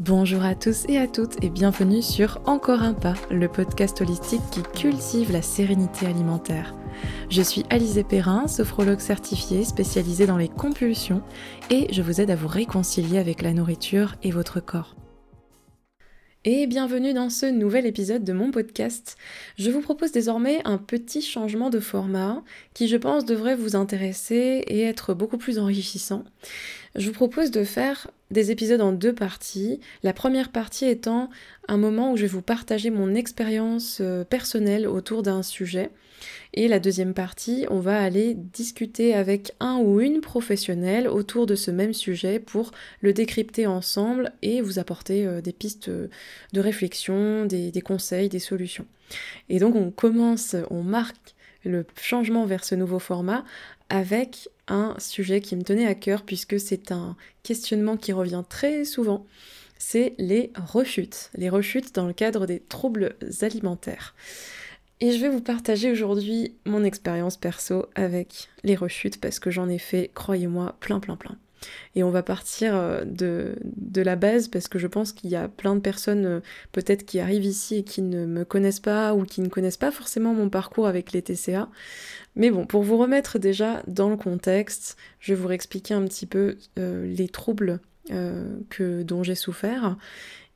Bonjour à tous et à toutes et bienvenue sur Encore un pas, le podcast holistique qui cultive la sérénité alimentaire. Je suis Alizé Perrin, sophrologue certifiée spécialisée dans les compulsions et je vous aide à vous réconcilier avec la nourriture et votre corps. Et bienvenue dans ce nouvel épisode de mon podcast. Je vous propose désormais un petit changement de format qui je pense devrait vous intéresser et être beaucoup plus enrichissant. Je vous propose de faire des épisodes en deux parties. La première partie étant un moment où je vais vous partager mon expérience euh, personnelle autour d'un sujet. Et la deuxième partie, on va aller discuter avec un ou une professionnelle autour de ce même sujet pour le décrypter ensemble et vous apporter euh, des pistes de réflexion, des, des conseils, des solutions. Et donc on commence, on marque le changement vers ce nouveau format avec un sujet qui me tenait à cœur puisque c'est un questionnement qui revient très souvent, c'est les rechutes, les rechutes dans le cadre des troubles alimentaires. Et je vais vous partager aujourd'hui mon expérience perso avec les rechutes parce que j'en ai fait, croyez-moi, plein plein plein. Et on va partir euh, de, de la base parce que je pense qu'il y a plein de personnes euh, peut-être qui arrivent ici et qui ne me connaissent pas ou qui ne connaissent pas forcément mon parcours avec les TCA. Mais bon, pour vous remettre déjà dans le contexte, je vais vous expliquer un petit peu euh, les troubles que, dont j'ai souffert.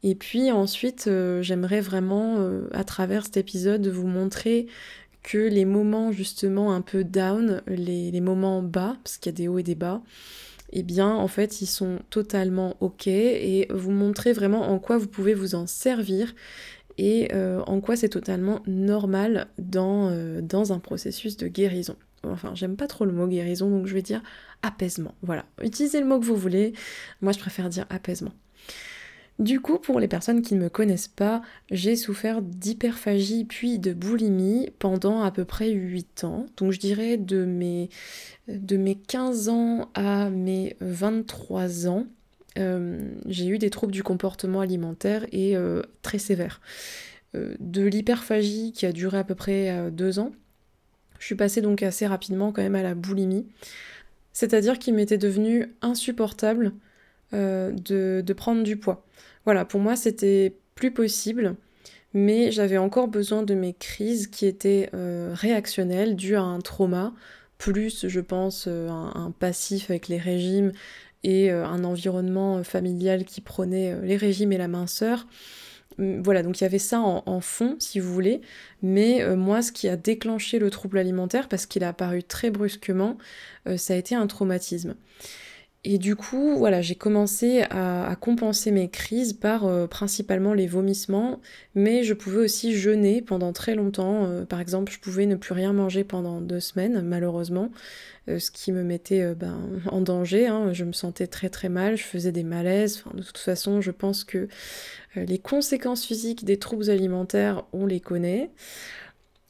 Et puis ensuite, j'aimerais vraiment, à travers cet épisode, vous montrer que les moments justement un peu down, les, moments bas, parce qu'il y a des hauts et des bas, eh bien en fait ils sont totalement ok et vous montrer vraiment en quoi vous pouvez vous en servir et euh, en quoi c'est totalement normal dans, euh, dans un processus de guérison. Enfin, j'aime pas trop le mot guérison, donc je vais dire apaisement. Voilà, utilisez le mot que vous voulez. Moi, je préfère dire apaisement. Du coup, pour les personnes qui ne me connaissent pas, j'ai souffert d'hyperphagie puis de boulimie pendant à peu près 8 ans. Donc je dirais de mes, de mes 15 ans à mes 23 ans, euh, j'ai eu des troubles du comportement alimentaire et euh, très sévères. Euh, de l'hyperphagie qui a duré à peu près 2 ans, je suis passée donc assez rapidement quand même à la boulimie. C'est-à-dire qu'il m'était devenu insupportable de, de prendre du poids. Voilà, pour moi, c'était plus possible, mais j'avais encore besoin de mes crises qui étaient euh, réactionnelles, dues à un trauma, plus, je pense, euh, un, passif avec les régimes et euh, un environnement familial qui prenait les régimes et la minceur. Hum, voilà, donc il y avait ça en, fond, si vous voulez, mais moi, ce qui a déclenché le trouble alimentaire, parce qu'il a apparu très brusquement, ça a été un traumatisme. Et du coup, voilà, j'ai commencé à, compenser mes crises par euh, principalement les vomissements, mais je pouvais aussi jeûner pendant très longtemps. Euh, par exemple, je pouvais ne plus rien manger pendant deux semaines, malheureusement, euh, ce qui me mettait ben, en danger. Hein. Je me sentais très très mal, je faisais des malaises. De toute façon, je pense que les conséquences physiques des troubles alimentaires, on les connaît.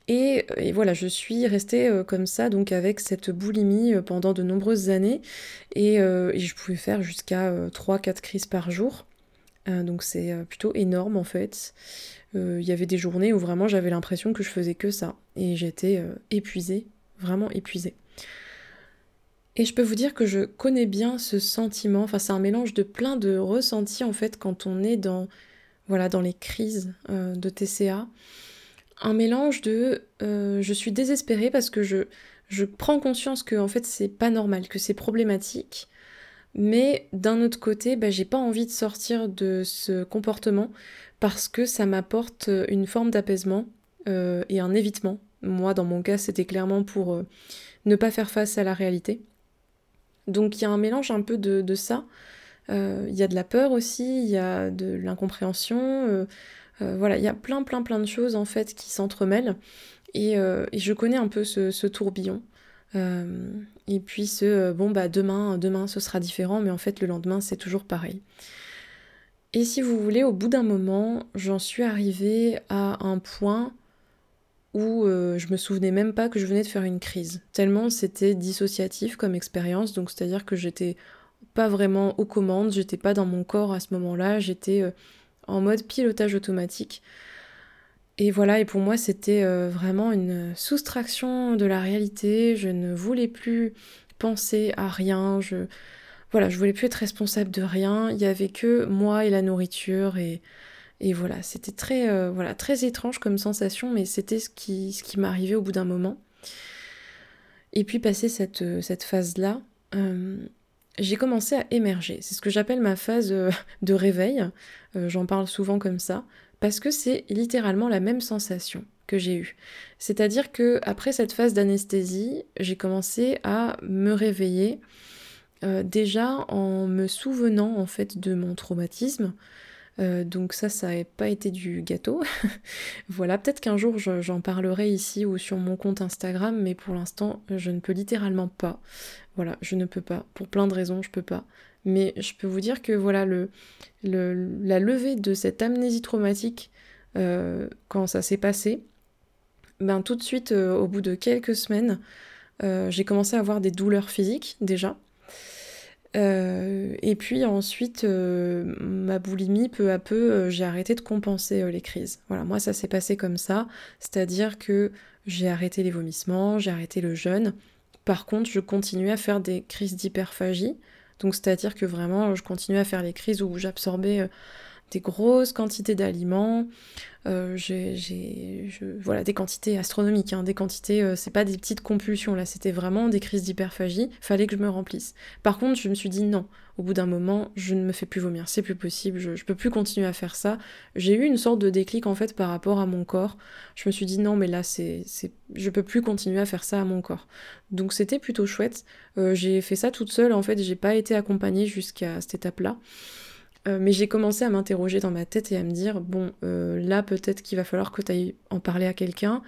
Et, voilà, je suis restée euh, comme ça, donc avec cette boulimie euh, pendant de nombreuses années. Et, euh, je pouvais faire jusqu'à 3-4 crises par jour. donc c'est plutôt énorme en fait. Il y avait des journées où vraiment j'avais l'impression que je faisais que ça. Et j'étais épuisée, vraiment épuisée. Et je peux vous dire que je connais bien ce sentiment. Enfin, c'est un mélange de plein de ressentis en fait quand on est dans, voilà, dans les crises de TCA un mélange de euh, je suis désespérée parce que je, je prends conscience que en fait c'est pas normal, que c'est problématique, mais d'un autre côté, bah, j'ai pas envie de sortir de ce comportement parce que ça m'apporte une forme d'apaisement euh, et un évitement. Moi, dans mon cas, c'était clairement pour euh, ne pas faire face à la réalité. Donc il y a un mélange un peu de, ça. Il y a de la peur aussi, il y a de l'incompréhension voilà, il y a plein plein plein de choses en fait qui s'entremêlent et, euh, je connais un peu ce, tourbillon. Euh, et puis ce bon bah demain, demain ce sera différent, mais en fait le lendemain c'est toujours pareil. Et si vous voulez, au bout d'un moment, j'en suis arrivée à un point où je me souvenais même pas que je venais de faire une crise. Tellement c'était dissociatif comme expérience, donc c'est-à-dire que j'étais pas vraiment aux commandes, j'étais pas dans mon corps à ce moment-là, j'étais en mode pilotage automatique. Et voilà, et pour moi c'était euh, vraiment une soustraction de la réalité, je ne voulais plus penser à rien, je... voilà, je voulais plus être responsable de rien. Il y avait que moi et la nourriture et, et voilà, c'était très, euh, voilà, très étrange comme sensation, mais c'était ce qui, m'arrivait au bout d'un moment. Et puis passer cette, euh, cette phase-là, j'ai commencé à émerger. C'est ce que j'appelle ma phase de réveil. J'en parle souvent comme ça, parce que c'est littéralement la même sensation que j'ai eue. C'est-à-dire que après cette phase d'anesthésie, j'ai commencé à me réveiller déjà en me souvenant en fait de mon traumatisme, euh, donc ça, ça n'a pas été du gâteau. voilà, peut-être qu'un jour j'en parlerai ici ou sur mon compte Instagram, mais pour l'instant, je ne peux littéralement pas. Voilà, je ne peux pas. Pour plein de raisons, je peux pas. Mais je peux vous dire que voilà, le, la levée de cette amnésie traumatique, euh, quand ça s'est passé, ben tout de suite, euh, au bout de quelques semaines, j'ai commencé à avoir des douleurs physiques déjà. Euh, et puis ensuite, euh, ma boulimie, peu à peu, euh, j'ai arrêté de compenser les crises. Voilà, moi ça s'est passé comme ça, c'est-à-dire que j'ai arrêté les vomissements, j'ai arrêté le jeûne. Par contre, je continuais à faire des crises d'hyperphagie. Donc c'est-à-dire que vraiment, je continuais à faire les crises où j'absorbais des grosses quantités d'aliments, euh, j'ai, voilà, des quantités astronomiques, hein, des quantités, euh, c'est pas des petites compulsions là, c'était vraiment des crises d'hyperphagie, fallait que je me remplisse. Par contre, je me suis dit non, au bout d'un moment, je ne me fais plus vomir, c'est plus possible, je, je peux plus continuer à faire ça. J'ai eu une sorte de déclic en fait par rapport à mon corps. Je me suis dit non, mais là, c'est, c'est, je peux plus continuer à faire ça à mon corps. Donc c'était plutôt chouette. Euh, j'ai fait ça toute seule, en fait, j'ai pas été accompagnée jusqu'à cette étape-là. Euh, mais j'ai commencé à m'interroger dans ma tête et à me dire, bon, euh, là peut-être qu'il va falloir que tu ailles en parler à quelqu'un,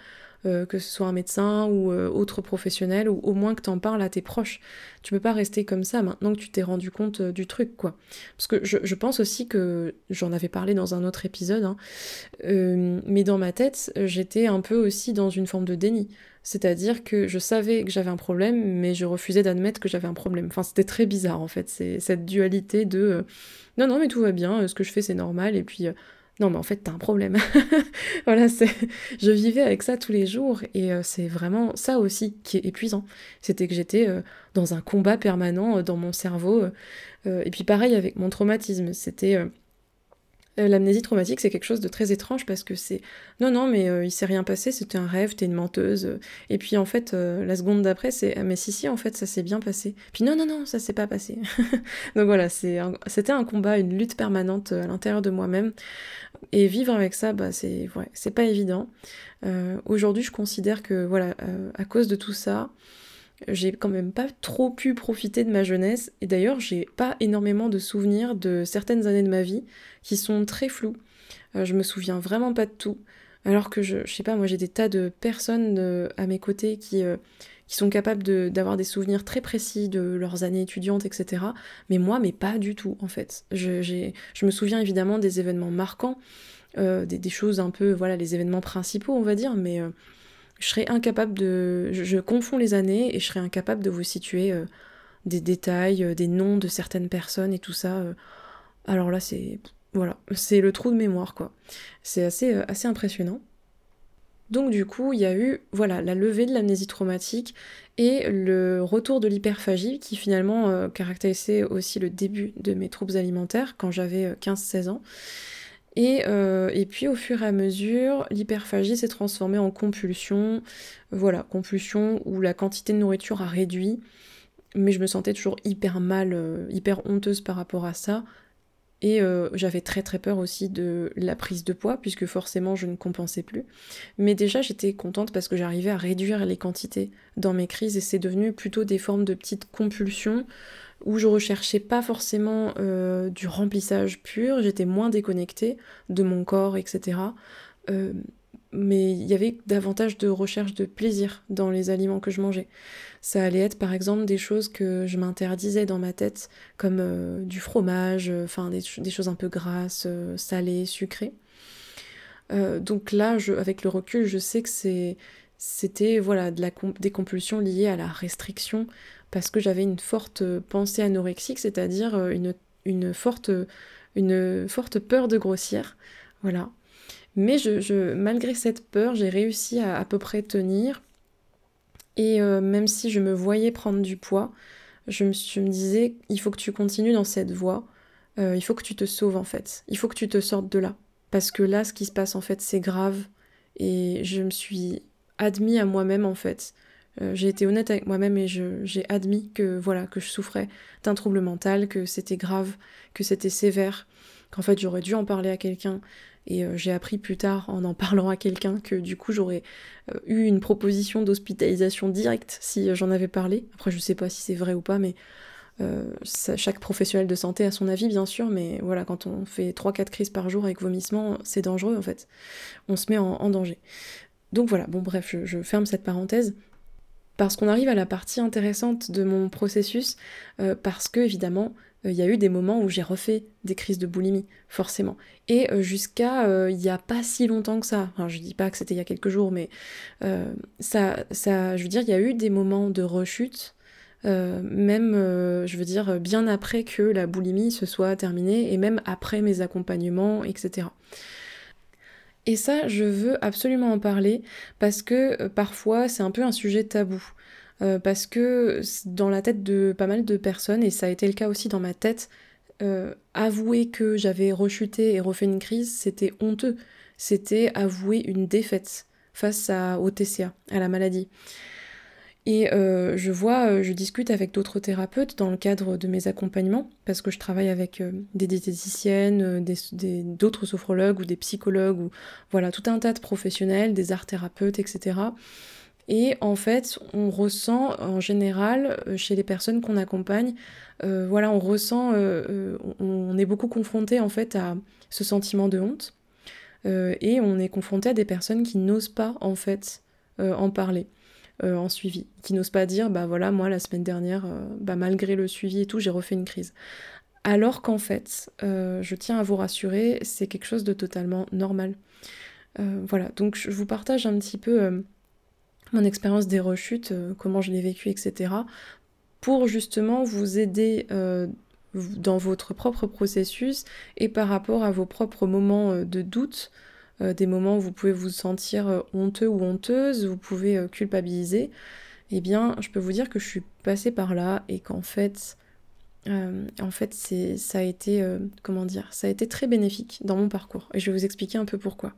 euh, que ce soit un médecin ou autre professionnel, ou au moins que tu en parles à tes proches. Tu peux pas rester comme ça maintenant que tu t'es rendu compte du truc, quoi. Parce que je, pense aussi que, j'en avais parlé dans un autre épisode, hein, mais dans ma tête, j'étais un peu aussi dans une forme de déni. C'est-à-dire que je savais que j'avais un problème, mais je refusais d'admettre que j'avais un problème. Enfin, c'était très bizarre en fait, c'est cette dualité de non, non, mais tout va bien, euh, ce que je fais c'est normal, et puis euh, non, mais en fait t'as un problème. voilà, c'est, je vivais avec ça tous les jours, et euh, c'est vraiment ça aussi qui est épuisant. C'était que j'étais dans un combat permanent dans mon cerveau, et puis pareil avec mon traumatisme, c'était euh, l'amnésie traumatique, c'est quelque chose de très étrange parce que c'est non, non, mais euh, il s'est rien passé, c'était un rêve, t'es une menteuse. Et puis en fait, euh, la seconde d'après, c'est ah, mais si, si, en fait, ça s'est bien passé. Puis non, non, non, ça s'est pas passé. Donc voilà, c'était un combat, une lutte permanente à l'intérieur de moi-même. Et vivre avec ça, bah, c'est pas évident. Aujourd'hui, je considère que voilà, à cause de tout ça, j'ai quand même pas trop pu profiter de ma jeunesse et d'ailleurs j'ai pas énormément de souvenirs de certaines années de ma vie qui sont très floues. Euh, je me souviens vraiment pas de tout. Alors que je, je sais pas, moi j'ai des tas de personnes euh, à mes côtés qui, euh, qui sont capables d'avoir des souvenirs très précis de leurs années étudiantes, etc. Mais moi, mais pas du tout en fait. Je, je me souviens évidemment des événements marquants, des, des, choses un peu, voilà, les événements principaux on va dire, mais je serais incapable de... Je, confonds les années et je serais incapable de vous situer euh, des détails, euh, des noms de certaines personnes et tout ça. Euh. Alors là, c'est... Voilà, c'est le trou de mémoire, quoi. C'est assez, assez impressionnant. Donc du coup, il y a eu voilà, la levée de l'amnésie traumatique et le retour de l'hyperphagie qui finalement caractérisait aussi le début de mes troubles alimentaires quand j'avais 15-16 ans. Euh, et, puis au fur et à mesure, l'hyperphagie s'est transformée en compulsion. Voilà, compulsion où la quantité de nourriture a réduit. Mais je me sentais toujours hyper mal, euh, hyper honteuse par rapport à ça. Et euh, j'avais très très peur aussi de la prise de poids, puisque forcément je ne compensais plus. Mais déjà j'étais contente parce que j'arrivais à réduire les quantités dans mes crises et c'est devenu plutôt des formes de petites compulsions où je recherchais pas forcément euh, du remplissage pur, j'étais moins déconnectée de mon corps, etc. Euh, mais il y avait davantage de recherche de plaisir dans les aliments que je mangeais. Ça allait être par exemple des choses que je m'interdisais dans ma tête, comme euh, du fromage, enfin des, choses un peu grasses, salées, sucrées. donc là, avec le recul, je sais que c'était voilà des compulsions liées à la restriction parce que j'avais une forte pensée anorexique, c'est-à-dire euh, une, une, forte, une forte peur de grossir. Voilà. Mais je, malgré cette peur, j'ai réussi à à peu près tenir. Et euh, même si je me voyais prendre du poids, je me, je me disais, il faut que tu continues dans cette voie, il faut que tu te sauves en fait, il faut que tu te sortes de là. Parce que là, ce qui se passe en fait, c'est grave. Et je me suis admis à moi-même en fait. Euh, j'ai été honnête avec moi-même et j'ai admis que voilà que je souffrais d'un trouble mental, que c'était grave, que c'était sévère, qu'en fait j'aurais dû en parler à quelqu'un. Et euh, j'ai appris plus tard en en parlant à quelqu'un que du coup j'aurais euh, eu une proposition d'hospitalisation directe si j'en avais parlé. Après je sais pas si c'est vrai ou pas, mais chaque professionnel de santé a son avis bien sûr, mais voilà, quand on fait 3-4 crises par jour avec vomissement, c'est dangereux en fait. On se met en, danger. Donc voilà, bon bref, je ferme cette parenthèse parce qu'on arrive à la partie intéressante de mon processus, euh, parce que évidemment, euh, il y a eu des moments où j'ai refait des crises de boulimie, forcément. Et euh, jusqu'à il n'y a pas si longtemps que ça, enfin je dis pas que c'était il y a quelques jours, mais ça, ça, je veux dire, il y a eu des moments de rechute, même, je veux dire, bien après que la boulimie se soit terminée, et même après mes accompagnements, etc. Et ça, je veux absolument en parler parce que euh, parfois c'est un peu un sujet tabou. Euh, parce que dans la tête de pas mal de personnes, et ça a été le cas aussi dans ma tête, euh, avouer que j'avais rechuté et refait une crise, c'était honteux. C'était avouer une défaite face à, au TCA, à la maladie. Et euh, je vois, euh, je discute avec d'autres thérapeutes dans le cadre de mes accompagnements, parce que je travaille avec euh, des diététiciennes, d'autres sophrologues ou des psychologues, ou voilà, tout un tas de professionnels, des arts thérapeutes, etc. Et en fait, on ressent en général, chez les personnes qu'on accompagne, voilà, on ressent, on est beaucoup confronté en fait à ce sentiment de honte, et on est confronté à des personnes qui n'osent pas en fait en parler. Euh, en suivi, qui n'osent pas dire bah voilà moi la semaine dernière, euh, bah malgré le suivi et tout, j'ai refait une crise. Alors qu'en fait, euh, je tiens à vous rassurer, c'est quelque chose de totalement normal. voilà, donc je vous partage un petit peu mon expérience des rechutes, comment je l'ai vécu, etc. pour justement vous aider dans votre propre processus et par rapport à vos propres moments de doute, euh, des moments où vous pouvez vous sentir euh, honteux ou honteuse, vous pouvez euh, culpabiliser, eh bien, je peux vous dire que je suis passée par là et qu'en fait, c'est, ça a été, comment dire, ça a été très bénéfique dans mon parcours. Et je vais vous expliquer un peu pourquoi.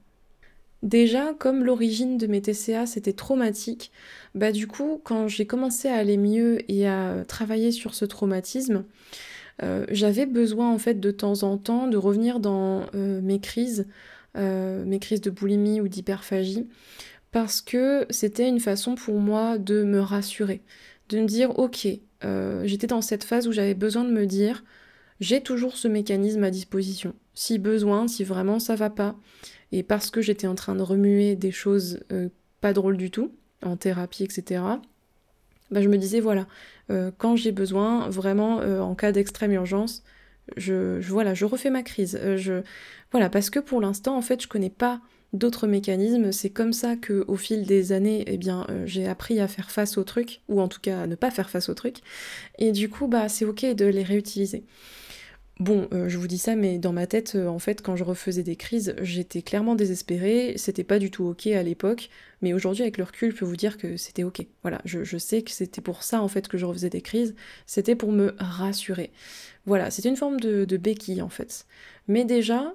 Déjà, comme l'origine de mes TCA c'était traumatique, bah du coup, quand j'ai commencé à aller mieux et à travailler sur ce traumatisme, j'avais besoin en fait de temps en temps de revenir dans mes crises euh, mes crises de boulimie ou d'hyperphagie, parce que c'était une façon pour moi de me rassurer, de me dire ok, euh, j'étais dans cette phase où j'avais besoin de me dire j'ai toujours ce mécanisme à disposition. Si besoin, si vraiment ça va pas, et parce que j'étais en train de remuer des choses euh, pas drôles du tout, en thérapie, etc., bah, je me disais voilà, quand j'ai besoin, vraiment en cas d'extrême urgence, je, voilà, je refais ma crise. je, voilà, parce que pour l'instant, en fait, je connais pas d'autres mécanismes. C'est comme ça que, au fil des années, eh bien, euh, j'ai appris à faire face aux trucs, ou en tout cas à ne pas faire face aux trucs. Et du coup, bah, c'est ok de les réutiliser. Bon, euh, je vous dis ça, mais dans ma tête, euh, en fait, quand je refaisais des crises, j'étais clairement désespérée, c'était pas du tout ok à l'époque, mais aujourd'hui, avec le recul, je peux vous dire que c'était ok. Voilà, je, sais que c'était pour ça, en fait, que je refaisais des crises, c'était pour me rassurer. Voilà, c'était une forme de béquille, en fait. Mais déjà,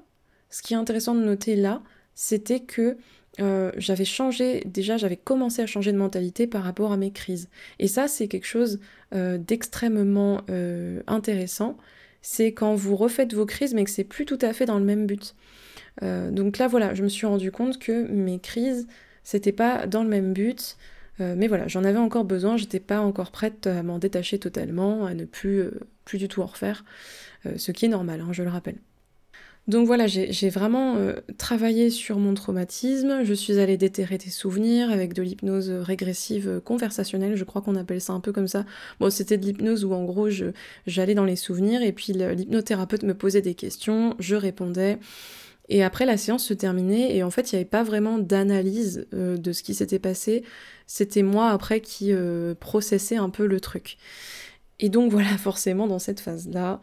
ce qui est intéressant de noter là, c'était que euh, j'avais changé, déjà j'avais commencé à changer de mentalité par rapport à mes crises. Et ça, c'est quelque chose euh, d'extrêmement euh, intéressant. C'est quand vous refaites vos crises, mais que c'est plus tout à fait dans le même but. donc là, voilà, je me suis rendu compte que mes crises, c'était pas dans le même but. mais voilà, j'en avais encore besoin, j'étais pas encore prête à m'en détacher totalement, à ne plus, du tout en refaire. ce qui est normal, hein, je le rappelle. Donc voilà, j'ai vraiment euh, travaillé sur mon traumatisme, je suis allée déterrer des souvenirs avec de l'hypnose régressive euh, conversationnelle, je crois qu'on appelle ça un peu comme ça. Bon, c'était de l'hypnose où en gros j'allais dans les souvenirs et puis l'hypnothérapeute me posait des questions, je répondais. Et après la séance se terminait et en fait il n'y avait pas vraiment d'analyse euh, de ce qui s'était passé, c'était moi après qui processais un peu le truc. Et donc voilà, forcément dans cette phase-là,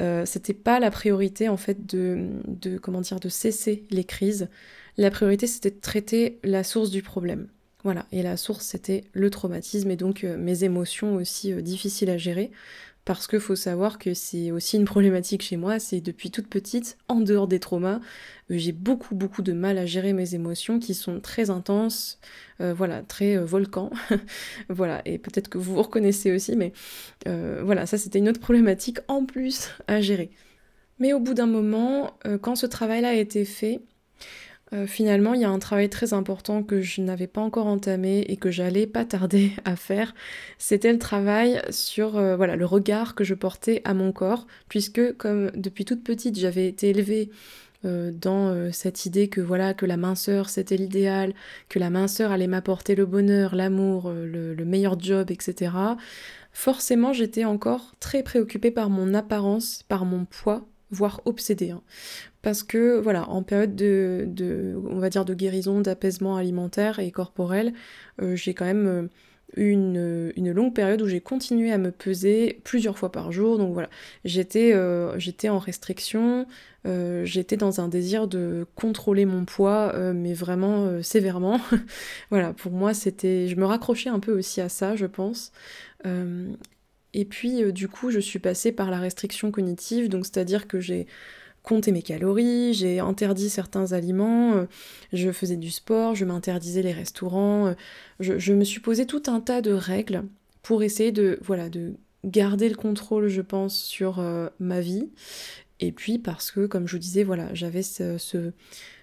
euh, c'était pas la priorité en fait de, de, comment dire de cesser les crises. La priorité c'était de traiter la source du problème. Voilà, et la source c'était le traumatisme et donc mes émotions aussi difficiles à gérer parce qu'il faut savoir que c'est aussi une problématique chez moi, c'est depuis toute petite, en dehors des traumas, euh, j'ai beaucoup beaucoup de mal à gérer mes émotions qui sont très intenses, euh, voilà, très euh, volcan, voilà, et peut-être que vous vous reconnaissez aussi, mais voilà, ça c'était une autre problématique en plus à gérer. Mais au bout d'un moment, quand ce travail-là a été fait, euh, finalement, il y a un travail très important que je n'avais pas encore entamé et que j'allais pas tarder à faire. C'était le travail sur euh, voilà, le regard que je portais à mon corps, puisque comme depuis toute petite, j'avais été élevée euh, dans cette idée que voilà que la minceur c'était l'idéal, que la minceur allait m'apporter le bonheur, l'amour, le, le meilleur job, etc. Forcément, j'étais encore très préoccupée par mon apparence, par mon poids voire obsédée. Hein. Parce que, voilà, en période de, on va dire, de guérison, d'apaisement alimentaire et corporel, euh, j'ai quand même euh, eu une, une, longue période où j'ai continué à me peser plusieurs fois par jour. Donc voilà, j'étais euh, en restriction, j'étais dans un désir de contrôler mon poids, mais vraiment sévèrement. voilà, pour moi, c'était. Je me raccrochais un peu aussi à ça, je pense. Et puis euh, du coup, je suis passée par la restriction cognitive, donc c'est-à-dire que j'ai compté mes calories, j'ai interdit certains aliments, euh, je faisais du sport, je m'interdisais les restaurants, euh, je, me suis posé tout un tas de règles pour essayer de voilà de garder le contrôle, je pense, sur ma vie. Et puis parce que, comme je vous disais, voilà, j'avais ce,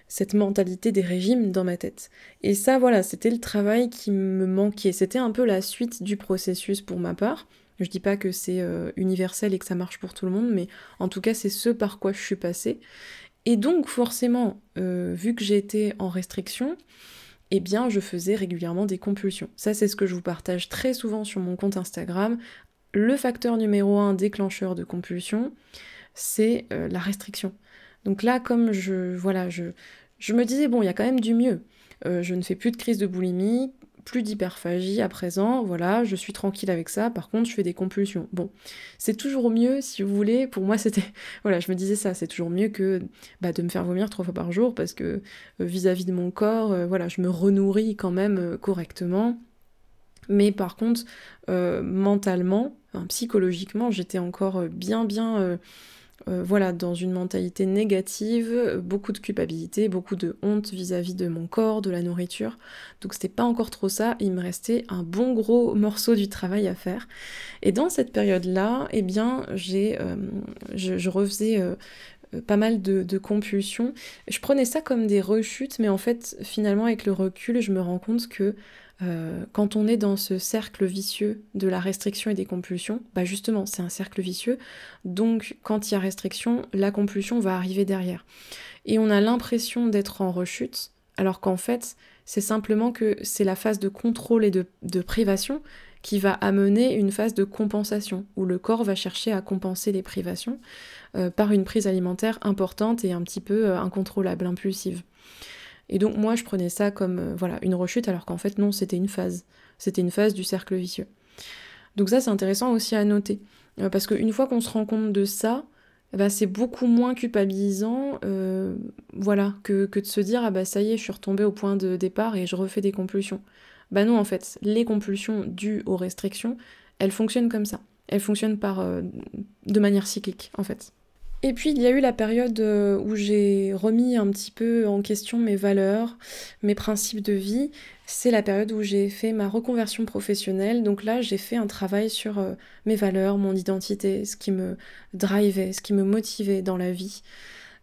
cette mentalité des régimes dans ma tête. Et ça, voilà, c'était le travail qui me manquait. C'était un peu la suite du processus pour ma part. Je dis pas que c'est euh, universel et que ça marche pour tout le monde, mais en tout cas, c'est ce par quoi je suis passée. Et donc, forcément, euh, vu que j'étais en restriction, eh bien, je faisais régulièrement des compulsions. Ça, c'est ce que je vous partage très souvent sur mon compte Instagram. Le facteur numéro un déclencheur de compulsion, c'est euh, la restriction. Donc là, comme je, voilà, je, je me disais, bon, il y a quand même du mieux. je ne fais plus de crise de boulimie, plus d'hyperphagie à présent, voilà, je suis tranquille avec ça, par contre je fais des compulsions. Bon, c'est toujours mieux si vous voulez, pour moi c'était, voilà, je me disais ça, c'est toujours mieux que bah, de me faire vomir trois fois par jour, parce que euh, vis-à-vis de mon corps, euh, voilà, je me renourris quand même euh, correctement. Mais par contre, mentalement, psychologiquement, j'étais encore bien bien euh, voilà, dans une mentalité négative, beaucoup de culpabilité, beaucoup de honte vis-à-vis de mon corps, de la nourriture. Donc c'était pas encore trop ça, il me restait un bon gros morceau du travail à faire. Et dans cette période-là, eh bien, j'ai, euh, je, refaisais euh, pas mal de, de, compulsions. Je prenais ça comme des rechutes, mais en fait, finalement, avec le recul, je me rends compte que euh, quand on est dans ce cercle vicieux de la restriction et des compulsions, bah justement, c'est un cercle vicieux. Donc, quand il y a restriction, la compulsion va arriver derrière. Et on a l'impression d'être en rechute, alors qu'en fait, c'est simplement que c'est la phase de contrôle et de, privation qui va amener une phase de compensation, où le corps va chercher à compenser les privations euh, par une prise alimentaire importante et un petit peu euh, incontrôlable, impulsive. Et donc moi je prenais ça comme euh, voilà une rechute alors qu'en fait non c'était une phase. C'était une phase du cercle vicieux. Donc ça c'est intéressant aussi à noter. Euh, parce qu'une fois qu'on se rend compte de ça, eh ben, c'est beaucoup moins culpabilisant euh, voilà, que, de se dire ah bah ça y est je suis retombée au point de départ et je refais des compulsions. Bah non en fait, les compulsions dues aux restrictions, elles fonctionnent comme ça. Elles fonctionnent par, de manière cyclique en fait. Et puis il y a eu la période euh, où j'ai remis un petit peu en question mes valeurs, mes principes de vie. C'est la période où j'ai fait ma reconversion professionnelle. Donc là, j'ai fait un travail sur euh, mes valeurs, mon identité, ce qui me drivait, ce qui me motivait dans la vie.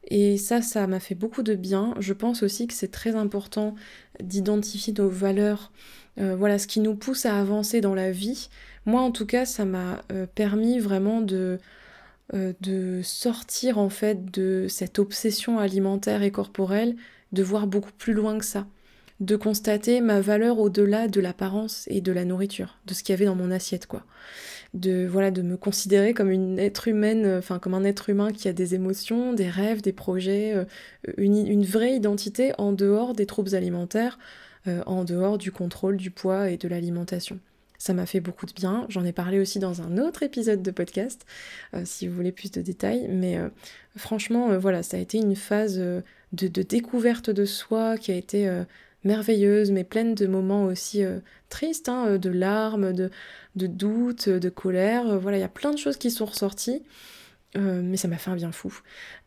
Et ça, ça m'a fait beaucoup de bien. Je pense aussi que c'est très important d'identifier nos valeurs, euh, voilà, ce qui nous pousse à avancer dans la vie. Moi, en tout cas, ça m'a permis vraiment de de sortir en fait de cette obsession alimentaire et corporelle, de voir beaucoup plus loin que ça, de constater ma valeur au-delà de l'apparence et de la nourriture, de ce qu'il y avait dans mon assiette quoi. De voilà, de me considérer comme une être humaine, enfin comme un être humain qui a des émotions, des rêves, des projets, euh, une, vraie identité en dehors des troubles alimentaires, euh, en dehors du contrôle du poids et de l'alimentation. Ça m'a fait beaucoup de bien. J'en ai parlé aussi dans un autre épisode de podcast, euh, si vous voulez plus de détails. Mais euh, franchement, euh, voilà, ça a été une phase de, découverte de soi qui a été merveilleuse, mais pleine de moments aussi tristes, hein, de larmes, de, doutes, de colère. voilà, il y a plein de choses qui sont ressorties. mais ça m'a fait un bien fou.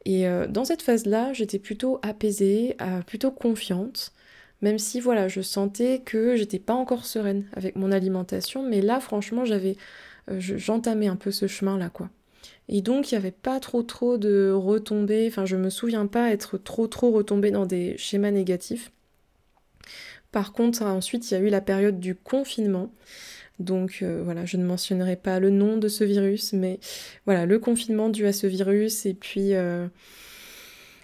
Et dans cette phase-là, j'étais plutôt apaisée, plutôt confiante, même si voilà, je sentais que j'étais pas encore sereine avec mon alimentation, mais là, franchement, j'avais, j'entamais un peu ce chemin-là, quoi. Et donc, il n'y avait pas trop trop de retombées, enfin, je me souviens pas être trop trop retombée dans des schémas négatifs. Par contre, ensuite, il y a eu la période du confinement. Donc euh, voilà, je ne mentionnerai pas le nom de ce virus, mais voilà, le confinement dû à ce virus, et puis euh,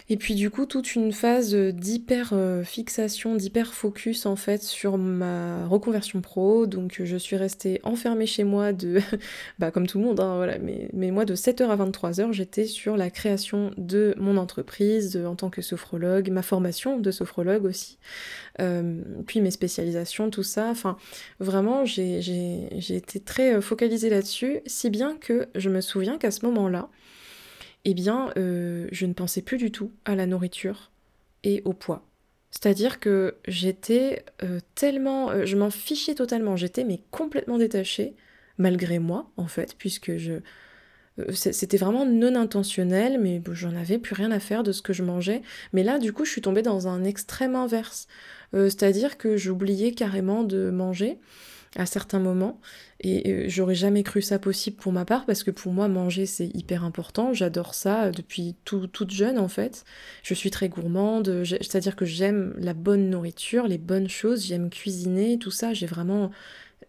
et puis du coup, toute une phase d'hyper euh, fixation, d'hyper focus en fait sur ma reconversion pro. Donc je suis restée enfermée chez moi de, bah comme tout le monde, hein, voilà, mais, moi de 7h à 23h, j'étais sur la création de mon entreprise en tant que sophrologue, ma formation de sophrologue aussi, euh, puis mes spécialisations, tout ça. Enfin, vraiment, j'ai été très euh, focalisée là-dessus, si bien que je me souviens qu'à ce moment-là, eh bien, euh, je ne pensais plus du tout à la nourriture et au poids. C'est-à-dire que j'étais euh, tellement... Euh, je m'en fichais totalement, j'étais mais complètement détachée, malgré moi, en fait, puisque je... C'était vraiment non intentionnel, mais j'en avais plus rien à faire de ce que je mangeais. Mais là, du coup, je suis tombée dans un extrême inverse. C'est-à-dire que j'oubliais carrément de manger à certains moments. Et euh, j'aurais jamais cru ça possible pour ma part, parce que pour moi, manger, c'est hyper important. J'adore ça depuis toute jeune, en fait. Je suis très gourmande, c'est-à-dire que j'aime la bonne nourriture, les bonnes choses, j'aime cuisiner, tout ça. J'ai vraiment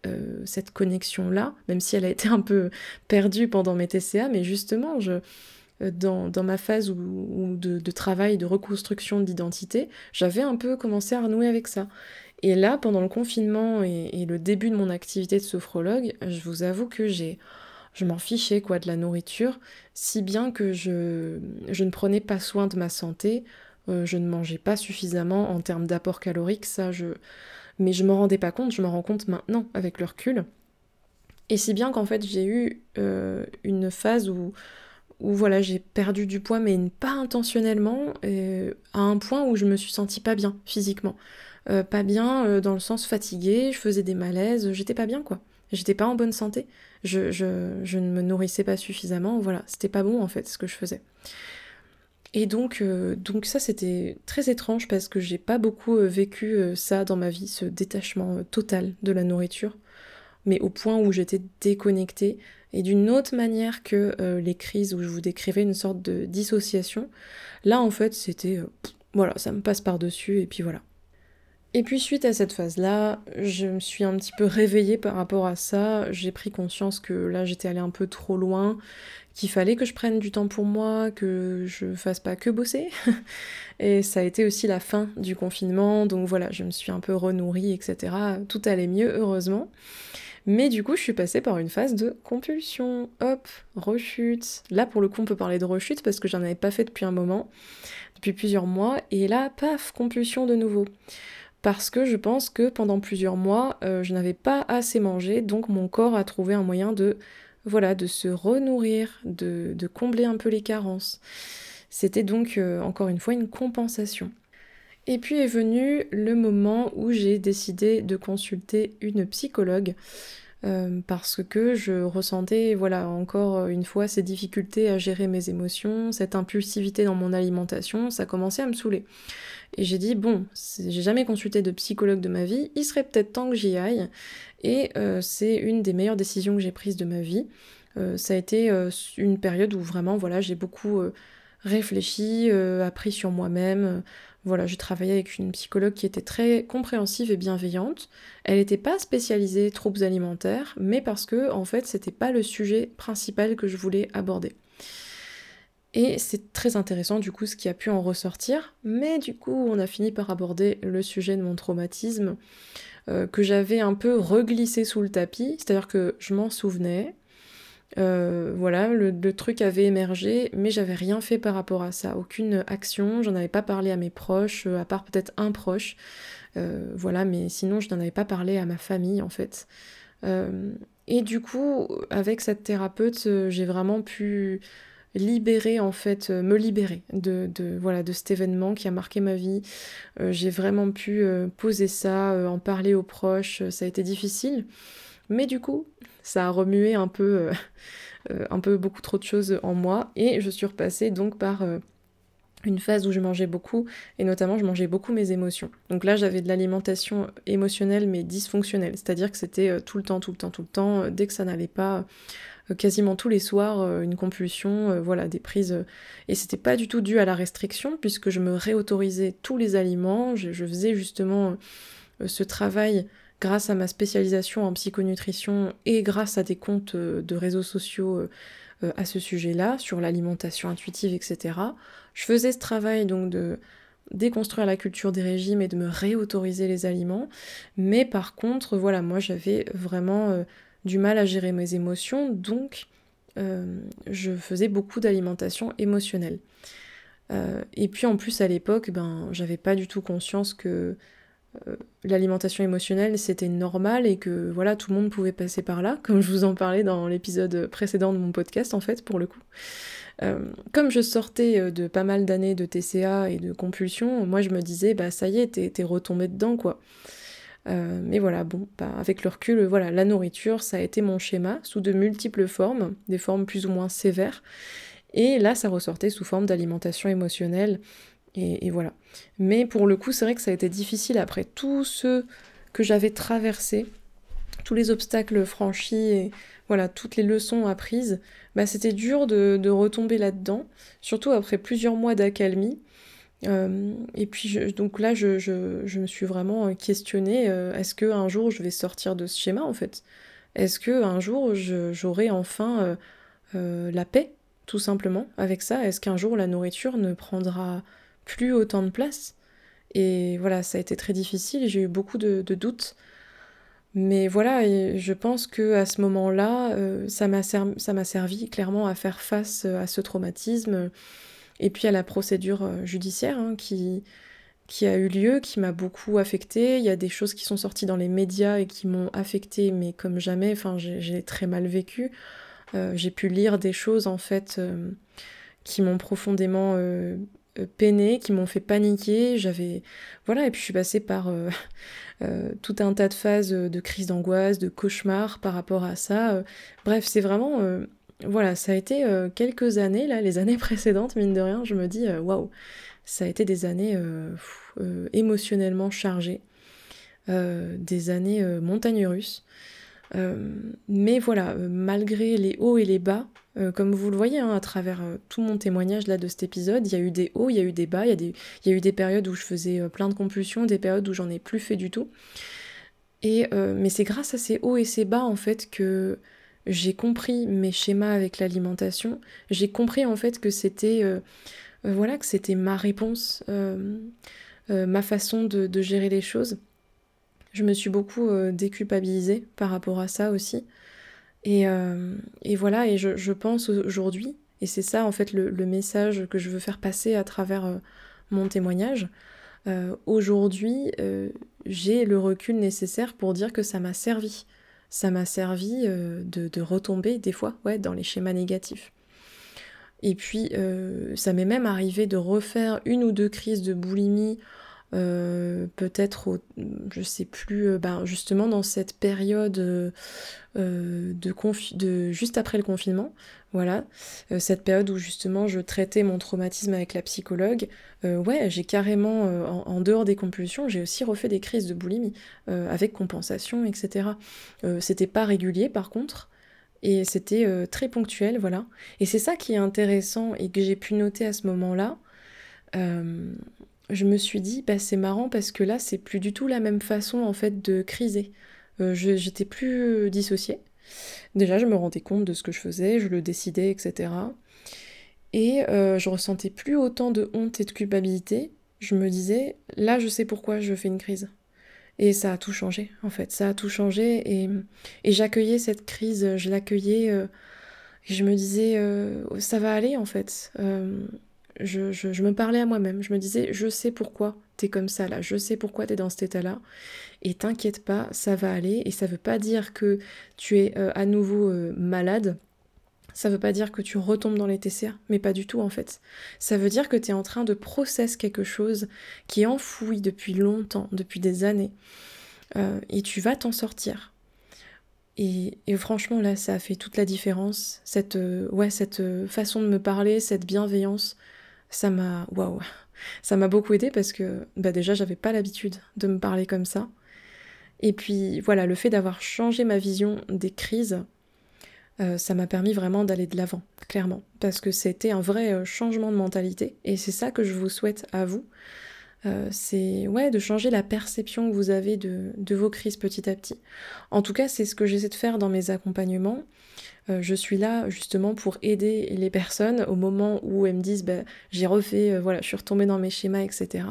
euh, cette connexion-là, même si elle a été un peu perdue pendant mes TCA, mais justement, je euh, dans, dans, ma phase où, de, de, travail, de reconstruction d'identité, j'avais un peu commencé à renouer avec ça. Et là, pendant le confinement et, le début de mon activité de sophrologue, je vous avoue que j'ai, je m'en fichais quoi de la nourriture, si bien que je, je ne prenais pas soin de ma santé, euh, je ne mangeais pas suffisamment en termes d'apport calorique, ça je, mais je m'en rendais pas compte, je m'en rends compte maintenant avec le recul. Et si bien qu'en fait j'ai eu euh, une phase où voilà j'ai perdu du poids mais pas intentionnellement à un point où je me suis sentie pas bien physiquement euh, pas bien euh, dans le sens fatigué, je faisais des malaises, j'étais pas bien quoi. J'étais pas en bonne santé, je, je, ne me nourrissais pas suffisamment, voilà, c'était pas bon en fait ce que je faisais. Et donc, euh, donc ça c'était très étrange parce que j'ai pas beaucoup vécu ça dans ma vie, ce détachement total de la nourriture, mais au point où j'étais déconnectée et d'une autre manière que les crises où je vous décrivais une sorte de dissociation. Là en fait c'était voilà, ça me passe par-dessus et puis voilà. Et puis suite à cette phase-là, je me suis un petit peu réveillée par rapport à ça. J'ai pris conscience que là j'étais allée un peu trop loin, qu'il fallait que je prenne du temps pour moi, que je fasse pas que bosser. Et ça a été aussi la fin du confinement, donc voilà, je me suis un peu renourrie, etc. Tout allait mieux, heureusement. Mais du coup, je suis passée par une phase de compulsion. Hop, rechute. Là, pour le coup, on peut parler de rechute parce que j'en avais pas fait depuis un moment, depuis plusieurs mois. Et là, paf, compulsion de nouveau parce que je pense que pendant plusieurs mois, euh, je n'avais pas assez mangé, donc mon corps a trouvé un moyen de, voilà, de se renourrir, de, combler un peu les carences. C'était donc euh, encore une fois une compensation. Et puis est venu le moment où j'ai décidé de consulter une psychologue euh, parce que je ressentais, voilà, encore une fois, ces difficultés à gérer mes émotions, cette impulsivité dans mon alimentation, ça commençait à me saouler. Et j'ai dit, bon, j'ai jamais consulté de psychologue de ma vie, il serait peut-être temps que j'y aille. Et euh, c'est une des meilleures décisions que j'ai prises de ma vie. Euh, ça a été euh, une période où vraiment, voilà, j'ai beaucoup réfléchi, appris sur moi-même. voilà, j'ai travaillé avec une psychologue qui était très compréhensive et bienveillante. Elle n'était pas spécialisée troubles alimentaires, mais parce que, en fait, c'était pas le sujet principal que je voulais aborder. Et c'est très intéressant du coup ce qui a pu en ressortir. Mais du coup, on a fini par aborder le sujet de mon traumatisme euh, que j'avais un peu reglissé sous le tapis. C'est-à-dire que je m'en souvenais. Euh, voilà, le, truc avait émergé, mais j'avais rien fait par rapport à ça. Aucune action, j'en avais pas parlé à mes proches, euh, à part peut-être un proche. voilà, mais sinon je n'en avais pas parlé à ma famille en fait. et du coup, avec cette thérapeute, j'ai vraiment pu libérer en fait, me libérer de, voilà, de cet événement qui a marqué ma vie. j'ai vraiment pu poser ça, en parler aux proches, ça a été difficile. Mais du coup, ça a remué un peu, un peu beaucoup trop de choses en moi et je suis repassée donc par une phase où je mangeais beaucoup, et notamment je mangeais beaucoup mes émotions. Donc là j'avais de l'alimentation émotionnelle mais dysfonctionnelle, c'est-à-dire que c'était euh, tout le temps, tout le temps, tout le temps, euh, dès que ça n'allait pas, euh, quasiment tous les soirs, une compulsion, voilà, des prises. Et c'était pas du tout dû à la restriction, puisque je me réautorisais tous les aliments, je, faisais justement ce travail grâce à ma spécialisation en psychonutrition et grâce à des comptes de réseaux sociaux à ce sujet-là, sur l'alimentation intuitive, etc. Je faisais ce travail donc de déconstruire la culture des régimes et de me réautoriser les aliments. Mais par contre, voilà, moi j'avais vraiment euh, du mal à gérer mes émotions, donc euh, je faisais beaucoup d'alimentation émotionnelle. Euh, et puis en plus à l'époque, ben j'avais pas du tout conscience que l'alimentation émotionnelle c'était normal et que voilà tout le monde pouvait passer par là, comme je vous en parlais dans l'épisode précédent de mon podcast en fait pour le coup. Euh, comme je sortais euh, de pas mal d'années de TCA et de compulsion, moi je me disais, bah ça y est, t'es, retombé dedans, quoi. Euh, mais voilà, bon, bah, avec le recul, voilà, la nourriture, ça a été mon schéma sous de multiples formes, des formes plus ou moins sévères. Et là, ça ressortait sous forme d'alimentation émotionnelle. Et, voilà. Mais pour le coup, c'est vrai que ça a été difficile après tout ce que j'avais traversé, tous les obstacles franchis et voilà, toutes les leçons apprises, bah, c'était dur de, retomber là-dedans, surtout après plusieurs mois d'accalmie. Euh, et puis donc là, je, me suis vraiment questionnée, euh, est-ce que un jour je vais sortir de ce schéma en fait? Est-ce que un jour j'aurai enfin euh, la paix, tout simplement, avec ça? Est-ce qu'un jour la nourriture ne prendra plus autant de place? Et voilà, ça a été très difficile, j'ai eu beaucoup de doutes. Mais voilà, je pense que à ce moment-là, euh, ça m'a servi clairement à faire face euh, à ce traumatisme et puis à la procédure euh, judiciaire hein, qui, qui a eu lieu, qui m'a beaucoup affectée. Il y a des choses qui sont sorties dans les médias et qui m'ont affectée, mais comme jamais, enfin, j'ai très mal vécu. j'ai pu lire des choses en fait qui m'ont profondément peiné, qui m'ont fait paniquer. J'avais voilà, et puis je suis passée par euh, tout un tas de phases de crise d'angoisse, de cauchemar par rapport à ça. Euh, bref, c'est vraiment euh, voilà, ça a été quelques années là, les années précédentes, mine de rien, je me dis waouh, ça a été des années émotionnellement chargées, des années montagnes russes. mais voilà, malgré les hauts et les bas, euh, comme vous le voyez hein, à travers euh, tout mon témoignage là de cet épisode, il y a eu des hauts, il y a eu des bas, il y, a eu des périodes où je faisais euh, plein de compulsions, des périodes où j'en ai plus fait du tout. Et, mais c'est grâce à ces hauts et ces bas en fait que j'ai compris mes schémas avec l'alimentation. J'ai compris en fait que c'était voilà que c'était ma réponse, ma façon de, gérer les choses. Je me suis beaucoup déculpabilisée par rapport à ça aussi. Euh, et, voilà, et je, pense aujourd'hui, et c'est ça en fait le, message que je veux faire passer à travers euh, mon témoignage, euh, aujourd'hui j'ai le recul nécessaire pour dire que ça m'a servi. Ça m'a servi de, retomber des fois ouais, dans les schémas négatifs. Et puis ça m'est même arrivé de refaire une ou deux crises de boulimie euh, peut-être, je sais plus, euh, ben justement dans cette période euh, de, de, juste après le confinement, voilà, cette période où justement je traitais mon traumatisme avec la psychologue, ouais, j'ai carrément, en, dehors des compulsions, j'ai aussi refait des crises de boulimie, avec compensation, etc. c'était pas régulier par contre, et c'était très ponctuel, voilà. Et c'est ça qui est intéressant et que j'ai pu noter à ce moment-là je me suis dit, bah, c'est marrant parce que là, c'est plus du tout la même façon en fait de criser. Euh, j'étais plus dissociée. Déjà, je me rendais compte de ce que je faisais, je le décidais, etc. Et euh, je ressentais plus autant de honte et de culpabilité. Je me disais, là, je sais pourquoi je fais une crise. Et ça a tout changé, en fait. Ça a tout changé. Et, et j'accueillais cette crise, je l'accueillais. Euh, et je me disais, ça va aller, en fait je, me parlais à moi-même, je me disais, je sais pourquoi t'es comme ça là, je sais pourquoi t'es dans cet état-là, et t'inquiète pas, ça va aller, et ça veut pas dire que tu es euh, à nouveau euh, malade, ça veut pas dire que tu retombes dans les TCA, mais pas du tout en fait. Ça veut dire que tu es en train de process quelque chose qui est enfoui depuis longtemps, depuis des années, euh, et tu vas t'en sortir. Et, franchement là, ça a fait toute la différence. Cette, ouais, cette façon de me parler, cette bienveillance, ça m'a, beaucoup aidé parce que bah déjà j'avais pas l'habitude de me parler comme ça. Et puis voilà, le fait d'avoir changé ma vision des crises, euh, ça m'a permis vraiment d'aller de l'avant, clairement, parce que c'était un vrai euh, changement de mentalité, et c'est ça que je vous souhaite à vous. Euh, c'est ouais de changer la perception que vous avez de, vos crises petit à petit. En tout cas, c'est ce que j'essaie de faire dans mes accompagnements. je suis là justement pour aider les personnes au moment où elles me disent bah, j'ai refait, voilà, je suis retombée dans mes schémas, etc.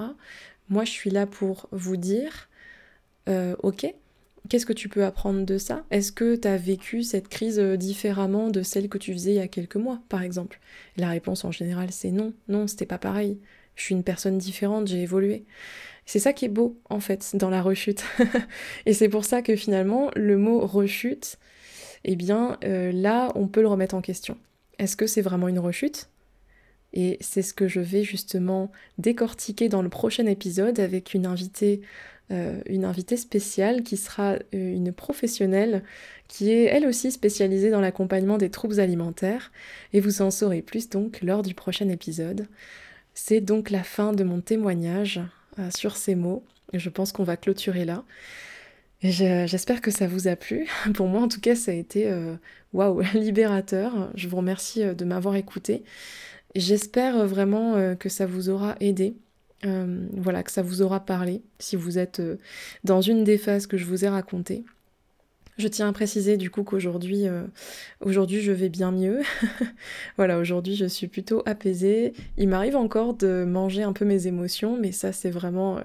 Moi, je suis là pour vous dire ok, Qu'est-ce que tu peux apprendre de ça? Est-ce que tu as vécu cette crise euh, différemment de celle que tu faisais il y a quelques mois, par exemple? La réponse en général, c'est non. Non, c'était pas pareil. Je suis une personne différente, j'ai évolué. C'est ça qui est beau, en fait, dans la rechute. Et c'est pour ça que finalement, le mot rechute, eh bien, euh, là, on peut le remettre en question. Est-ce que c'est vraiment une rechute? Et c'est ce que je vais justement décortiquer dans le prochain épisode avec une invitée euh, une invitée spéciale qui sera euh, une professionnelle qui est elle aussi spécialisée dans l'accompagnement des troubles alimentaires et vous en saurez plus donc lors du prochain épisode. C'est donc la fin de mon témoignage euh, sur ces mots. Je pense qu'on va clôturer là. J'espère que ça vous a plu. Pour moi, en tout cas, ça a été waouh, libérateur. Je vous remercie de m'avoir écouté. J'espère vraiment que ça vous aura aidé euh, voilà, que ça vous aura parlé si vous êtes euh, dans une des phases que je vous ai racontées. Je tiens à préciser du coup qu'aujourd'hui euh, aujourd'hui je vais bien mieux. voilà, aujourd'hui je suis plutôt apaisée. Il m'arrive encore de manger un peu mes émotions, mais ça c'est vraiment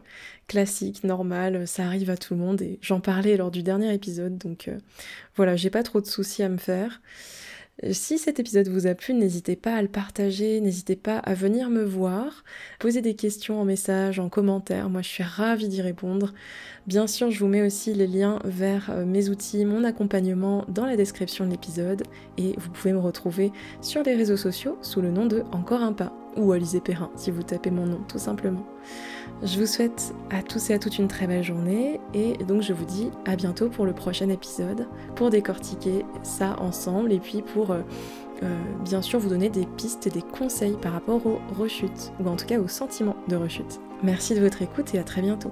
classique, normal, ça arrive à tout le monde et j'en parlais lors du dernier épisode, donc voilà, j'ai pas trop de soucis à me faire. Si cet épisode vous a plu, n'hésitez pas à le partager, n'hésitez pas à venir me voir, poser des questions en message, en commentaire, moi je suis ravie d'y répondre. Bien sûr, je vous mets aussi les liens vers euh, mes outils, mon accompagnement dans la description de l'épisode et vous pouvez me retrouver sur les réseaux sociaux sous le nom de Encore un pas ou Alizé Perrin si vous tapez mon nom tout simplement. Je vous souhaite à tous et à toutes une très belle journée et donc je vous dis à bientôt pour le prochain épisode pour décortiquer ça ensemble et puis pour euh, euh, bien sûr vous donner des pistes et des conseils par rapport aux rechutes ou en tout cas aux sentiments de rechute. Merci de votre écoute et à très bientôt.